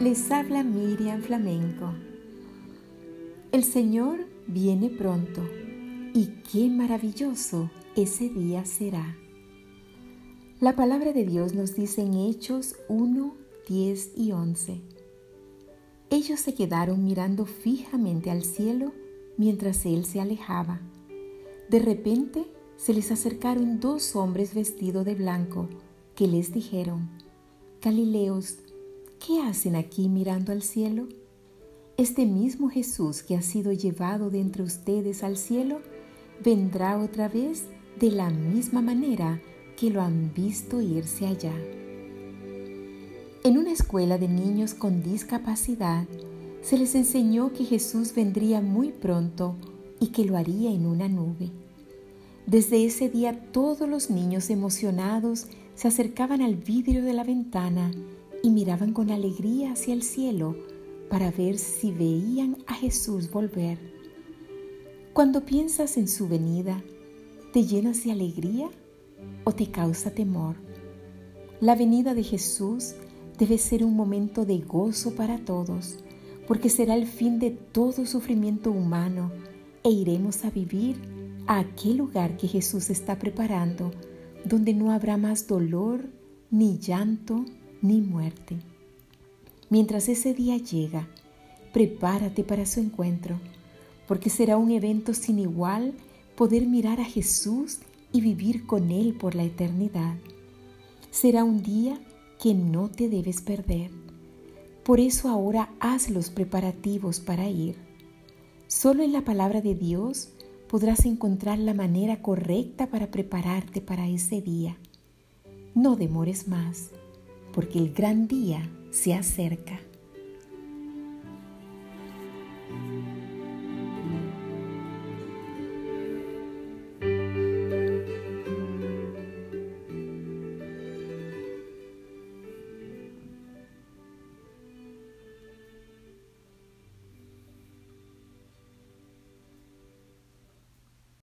Les habla Miriam Flamenco. El Señor viene pronto y qué maravilloso ese día será. La palabra de Dios nos dice en Hechos 1, 10 y 11. Ellos se quedaron mirando fijamente al cielo mientras Él se alejaba. De repente se les acercaron dos hombres vestidos de blanco que les dijeron, Galileos, ¿qué hacen aquí mirando al cielo? Este mismo Jesús que ha sido llevado de entre ustedes al cielo, vendrá otra vez de la misma manera que lo han visto irse allá. En una escuela de niños con discapacidad, se les enseñó que Jesús vendría muy pronto y que lo haría en una nube. Desde ese día todos los niños emocionados se acercaban al vidrio de la ventana y miraban con alegría hacia el cielo para ver si veían a Jesús volver. Cuando piensas en su venida, ¿te llenas de alegría o te causa temor? La venida de Jesús debe ser un momento de gozo para todos, porque será el fin de todo sufrimiento humano e iremos a vivir a aquel lugar que Jesús está preparando, donde no habrá más dolor, ni llanto, ni muerte. Mientras ese día llega, prepárate para su encuentro, porque será un evento sin igual poder mirar a Jesús y vivir con Él por la eternidad. Será un día que no te debes perder. Por eso ahora haz los preparativos para ir. Solo en la palabra de Dios podrás encontrar la manera correcta para prepararte para ese día. No demores más porque el gran día se acerca.